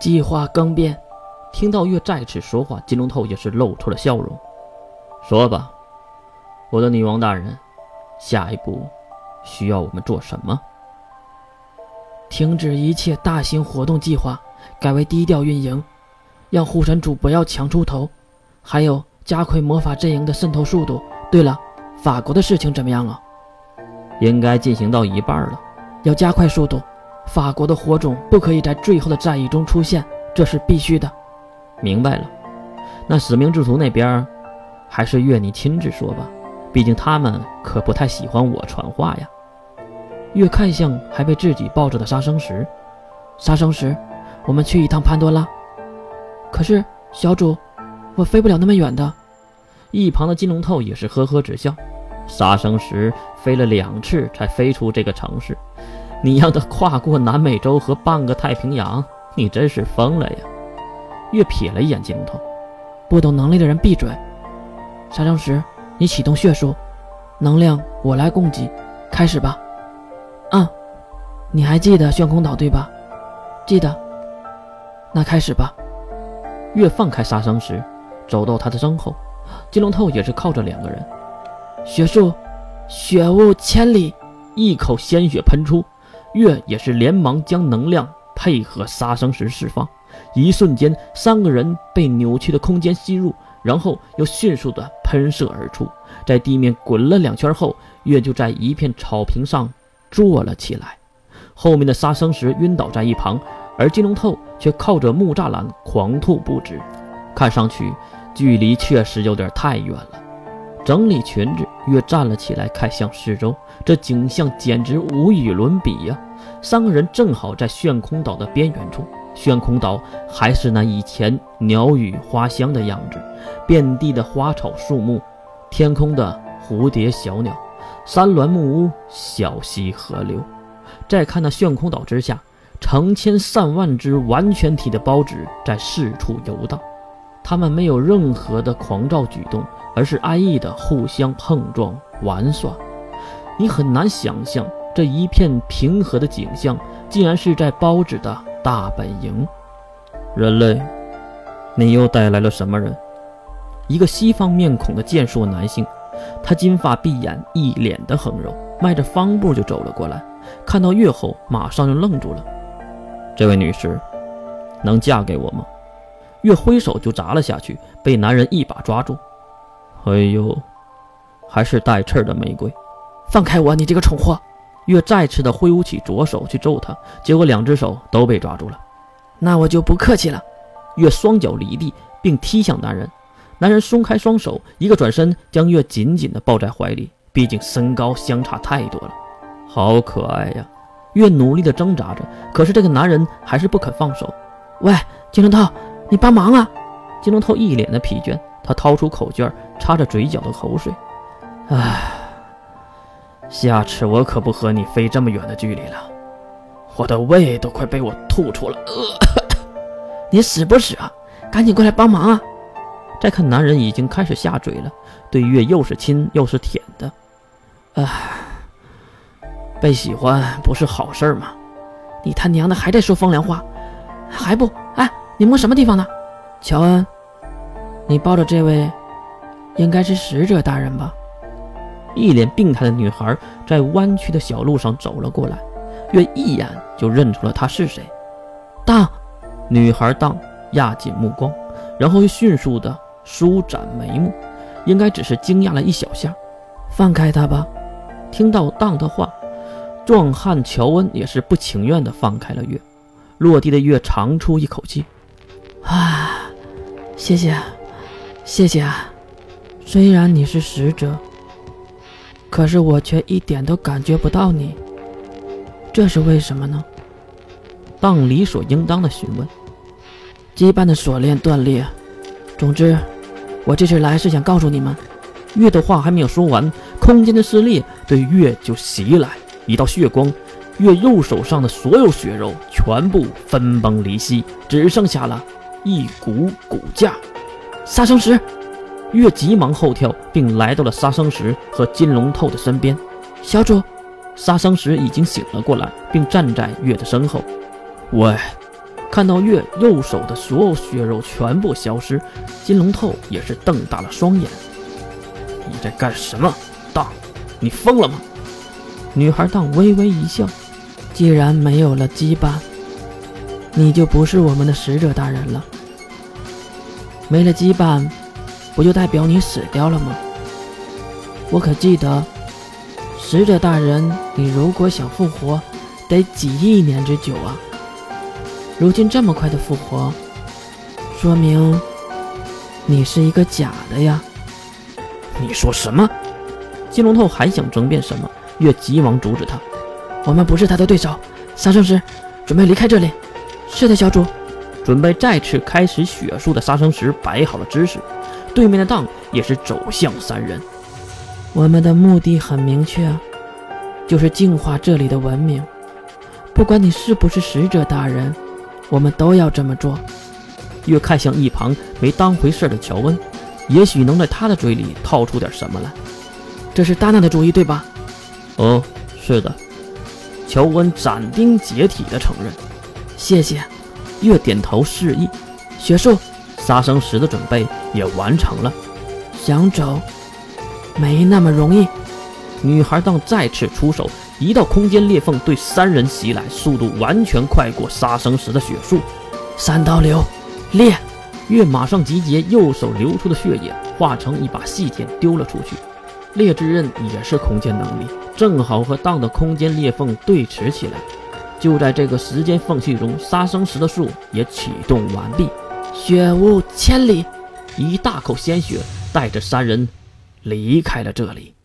计划更变。听到月再次说话，金龙头也是露出了笑容。说吧，我的女王大人，下一步需要我们做什么？停止一切大型活动计划，改为低调运营，让护神主不要强出头，还有加快魔法阵营的渗透速度。对了，法国的事情怎么样了？应该进行到一半了，要加快速度。法国的火种不可以在最后的战役中出现，这是必须的。明白了，那使命制图那边，还是月你亲自说吧，毕竟他们可不太喜欢我传话呀。月看向还被自己抱着的杀生石，杀生石，我们去一趟潘多拉。可是小主，我飞不了那么远的。一旁的金龙透也是呵呵直笑。杀生石飞了两次才飞出这个城市，你让他跨过南美洲和半个太平洋，你真是疯了呀！月瞥了一眼金龙头，不懂能力的人闭嘴。杀生石，你启动血术，能量我来供给，开始吧。啊，你还记得炫空岛对吧？记得。那开始吧。月放开杀生石，走到他的身后，金龙头也是靠着两个人。血术，血雾千里，一口鲜血喷出，月也是连忙将能量配合杀生石释放，一瞬间，三个人被扭曲的空间吸入，然后又迅速的喷射而出，在地面滚了两圈后，月就在一片草坪上坐了起来，后面的杀生石晕倒在一旁，而金龙透却靠着木栅栏狂吐不止，看上去距离确实有点太远了。整理裙子，月站了起来，看向四周，这景象简直无与伦比呀！三个人正好在炫空岛的边缘处，炫空岛还是那以前鸟语花香的样子，遍地的花草树木，天空的蝴蝶小鸟，山峦木屋，小溪河流。再看那炫空岛之下，成千上万只完全体的孢子在四处游荡，它们没有任何的狂躁举动。而是安逸的互相碰撞玩耍，你很难想象这一片平和的景象，竟然是在包子的大本营。人类，你又带来了什么人？一个西方面孔的健硕男性，他金发碧眼，一脸的横肉，迈着方步就走了过来。看到月后，马上就愣住了。这位女士，能嫁给我吗？月挥手就砸了下去，被男人一把抓住。哎呦，还是带刺的玫瑰！放开我，你这个蠢货！月再次的挥舞起左手去揍他，结果两只手都被抓住了。那我就不客气了。月双脚离地，并踢向男人。男人松开双手，一个转身将月紧紧的抱在怀里。毕竟身高相差太多了，好可爱呀！月努力的挣扎着，可是这个男人还是不肯放手。喂，金龙头，你帮忙啊！金龙头一脸的疲倦。他掏出口绢，擦着嘴角的口水。唉，下次我可不和你飞这么远的距离了，我的胃都快被我吐出了。你死不死啊？赶紧过来帮忙啊！再看男人已经开始下嘴了，对月又是亲又是舔的。唉，被喜欢不是好事吗？你他娘的还在说风凉话，还不……哎，你摸什么地方呢？乔恩。你抱着这位，应该是使者大人吧？一脸病态的女孩在弯曲的小路上走了过来，月一眼就认出了她是谁。当，女孩当压紧目光，然后又迅速的舒展眉目，应该只是惊讶了一小下。放开他吧！听到当的话，壮汉乔恩也是不情愿的放开了月。落地的月长出一口气，啊，谢谢。谢谢啊，虽然你是使者，可是我却一点都感觉不到你，这是为什么呢？当理所应当的询问。羁绊的锁链断裂。总之，我这次来是想告诉你们，月的话还没有说完，空间的撕裂对月就袭来，一道血光，月右手上的所有血肉全部分崩离析，只剩下了一股骨架。杀生石，月急忙后跳，并来到了杀生石和金龙透的身边。小主，杀生石已经醒了过来，并站在月的身后。喂，看到月右手的所有血肉全部消失，金龙透也是瞪大了双眼：“你在干什么，当？你疯了吗？”女孩当微微一笑：“既然没有了羁绊，你就不是我们的使者大人了。没了羁绊，不就代表你死掉了吗？我可记得，使者大人，你如果想复活，得几亿年之久啊！如今这么快的复活，说明你是一个假的呀！你说什么？金龙头还想争辩什么？月急忙阻止他：“我们不是他的对手，杀生石，准备离开这里。”“是的，小主。”准备再次开始血术的杀生石摆好了姿势，对面的当也是走向三人。我们的目的很明确，就是净化这里的文明。不管你是不是使者大人，我们都要这么做。越看向一旁没当回事的乔恩，也许能在他的嘴里套出点什么来。这是达娜的主意，对吧？哦，是的，乔恩斩钉截铁地承认。谢谢，月点头示意。学术杀生石的准备也完成了。想走，没那么容易。女孩当再次出手，一道空间裂缝对三人袭来，速度完全快过杀生石的血速。三刀流，裂！月马上集结右手流出的血液，化成一把细剑丢了出去。裂之刃也是空间能力，正好和当的空间裂缝对持起来。就在这个时间缝隙中，杀生石的术也启动完毕。血雾千里，一大口鲜血带着三人离开了这里。